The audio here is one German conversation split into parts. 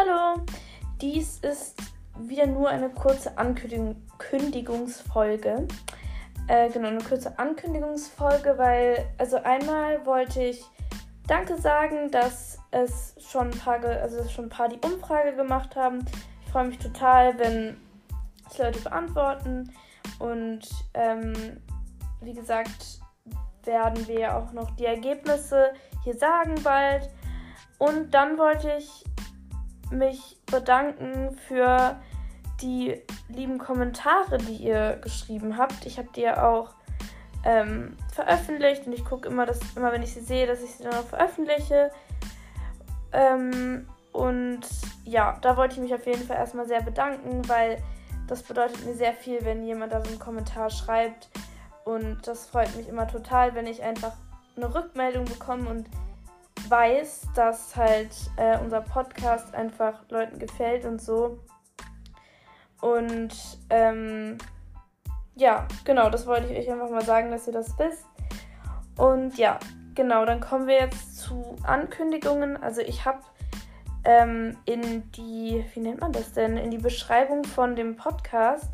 Hallo, dies ist wieder nur eine kurze Ankündigungsfolge. Äh, genau, eine kurze Ankündigungsfolge, weil, also einmal wollte ich Danke sagen, dass es schon ein paar, also schon ein paar die Umfrage gemacht haben. Ich freue mich total, wenn es Leute beantworten. Und ähm, wie gesagt, werden wir auch noch die Ergebnisse hier sagen bald. Und dann wollte ich mich bedanken für die lieben Kommentare, die ihr geschrieben habt. Ich habe die ja auch ähm, veröffentlicht und ich gucke immer, dass, immer, wenn ich sie sehe, dass ich sie dann auch veröffentliche. Ähm, und ja, da wollte ich mich auf jeden Fall erstmal sehr bedanken, weil das bedeutet mir sehr viel, wenn jemand da so einen Kommentar schreibt. Und das freut mich immer total, wenn ich einfach eine Rückmeldung bekomme und weiß, dass halt äh, unser Podcast einfach Leuten gefällt und so. Und ähm, ja, genau, das wollte ich euch einfach mal sagen, dass ihr das wisst. Und ja, genau, dann kommen wir jetzt zu Ankündigungen. Also ich habe ähm, in die, wie nennt man das denn, in die Beschreibung von dem Podcast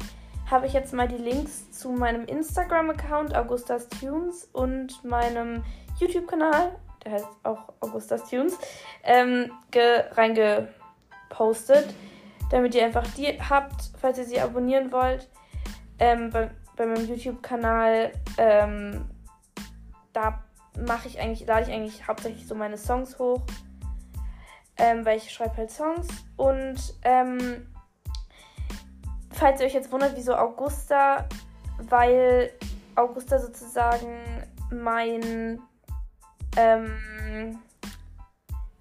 habe ich jetzt mal die Links zu meinem Instagram-Account Augustas Tunes und meinem YouTube-Kanal, der heißt auch Augustas Tunes, ähm, reingepostet, damit ihr einfach die habt, falls ihr sie abonnieren wollt. Ähm, bei, bei meinem YouTube-Kanal, ähm, da mache ich eigentlich, lade ich eigentlich hauptsächlich so meine Songs hoch, ähm, weil ich schreibe halt Songs und ähm, falls ihr euch jetzt wundert, wieso Augusta, weil Augusta sozusagen mein, ähm,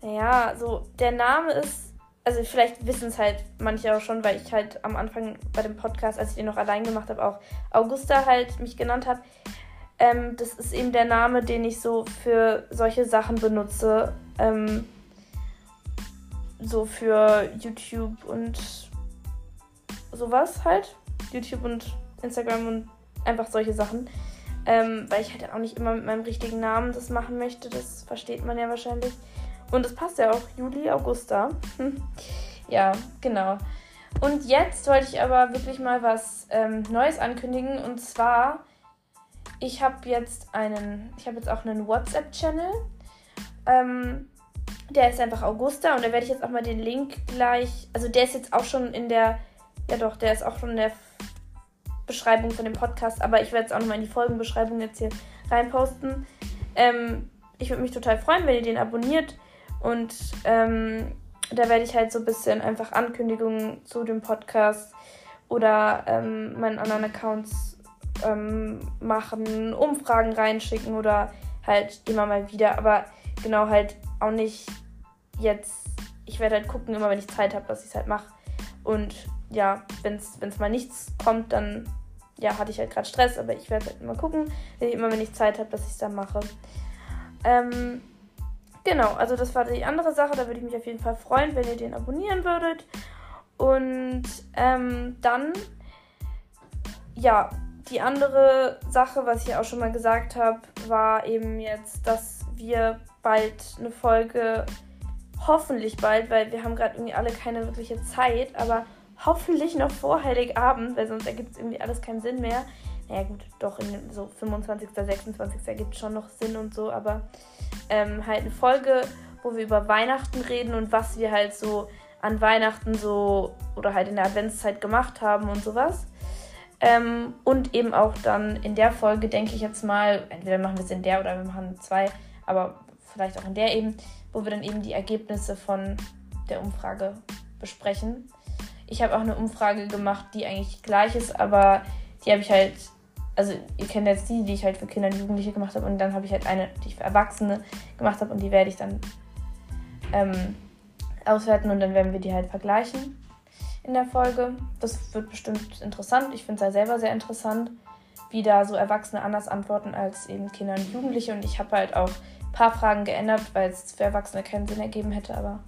naja, so der Name ist, also vielleicht wissen es halt manche auch schon, weil ich halt am Anfang bei dem Podcast, als ich den noch allein gemacht habe, auch Augusta halt mich genannt habe. Ähm, das ist eben der Name, den ich so für solche Sachen benutze. Ähm, so für YouTube und sowas halt. YouTube und Instagram und einfach solche Sachen. Ähm, weil ich halt auch nicht immer mit meinem richtigen Namen das machen möchte. Das versteht man ja wahrscheinlich. Und das passt ja auch. Juli, Augusta. ja, genau. Und jetzt wollte ich aber wirklich mal was ähm, Neues ankündigen. Und zwar, ich habe jetzt einen, ich habe jetzt auch einen WhatsApp-Channel. Ähm, der ist einfach Augusta und da werde ich jetzt auch mal den Link gleich, also der ist jetzt auch schon in der ja doch, der ist auch schon in der Beschreibung von dem Podcast, aber ich werde es auch nochmal in die Folgenbeschreibung jetzt hier reinposten. Ähm, ich würde mich total freuen, wenn ihr den abonniert und ähm, da werde ich halt so ein bisschen einfach Ankündigungen zu dem Podcast oder ähm, meinen anderen Accounts ähm, machen, Umfragen reinschicken oder halt immer mal wieder, aber genau halt auch nicht jetzt. Ich werde halt gucken, immer wenn ich Zeit habe, dass ich es halt mache. Und ja, wenn es mal nichts kommt, dann ja, hatte ich halt gerade Stress, aber ich werde halt immer gucken, immer wenn ich Zeit habe, dass ich es dann mache. Ähm, genau, also das war die andere Sache, da würde ich mich auf jeden Fall freuen, wenn ihr den abonnieren würdet. Und ähm, dann, ja, die andere Sache, was ich auch schon mal gesagt habe, war eben jetzt, dass wir bald eine Folge, hoffentlich bald, weil wir haben gerade irgendwie alle keine wirkliche Zeit, aber hoffentlich noch vor Heiligabend, weil sonst ergibt es irgendwie alles keinen Sinn mehr. Naja gut, doch in so 25., 26. ergibt es schon noch Sinn und so, aber ähm, halt eine Folge, wo wir über Weihnachten reden und was wir halt so an Weihnachten so oder halt in der Adventszeit gemacht haben und sowas. Ähm, und eben auch dann in der Folge, denke ich jetzt mal, entweder machen wir es in der oder wir machen zwei, aber vielleicht auch in der eben, wo wir dann eben die Ergebnisse von der Umfrage besprechen. Ich habe auch eine Umfrage gemacht, die eigentlich gleich ist, aber die habe ich halt, also ihr kennt jetzt die, die ich halt für Kinder und Jugendliche gemacht habe und dann habe ich halt eine, die ich für Erwachsene gemacht habe und die werde ich dann ähm, auswerten und dann werden wir die halt vergleichen in der Folge. Das wird bestimmt interessant. Ich finde es ja selber sehr interessant, wie da so Erwachsene anders antworten als eben Kinder und Jugendliche und ich habe halt auch ein paar Fragen geändert, weil es für Erwachsene keinen Sinn ergeben hätte, aber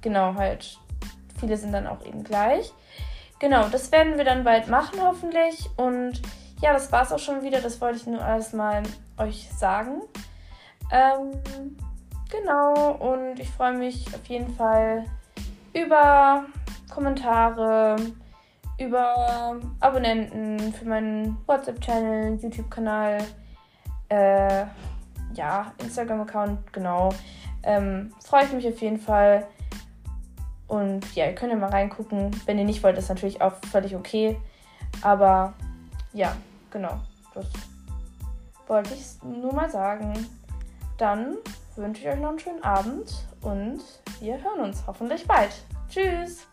genau halt Viele sind dann auch eben gleich. Genau, das werden wir dann bald machen, hoffentlich. Und ja, das war es auch schon wieder. Das wollte ich nur alles mal euch sagen. Ähm, genau, und ich freue mich auf jeden Fall über Kommentare, über Abonnenten für meinen WhatsApp-Channel, YouTube-Kanal, äh, ja, Instagram-Account, genau. Ähm, Freue ich mich auf jeden Fall. Und ja, ihr könnt ja mal reingucken. Wenn ihr nicht wollt, ist natürlich auch völlig okay. Aber ja, genau. Das wollte ich nur mal sagen. Dann wünsche ich euch noch einen schönen Abend und wir hören uns hoffentlich bald. Tschüss!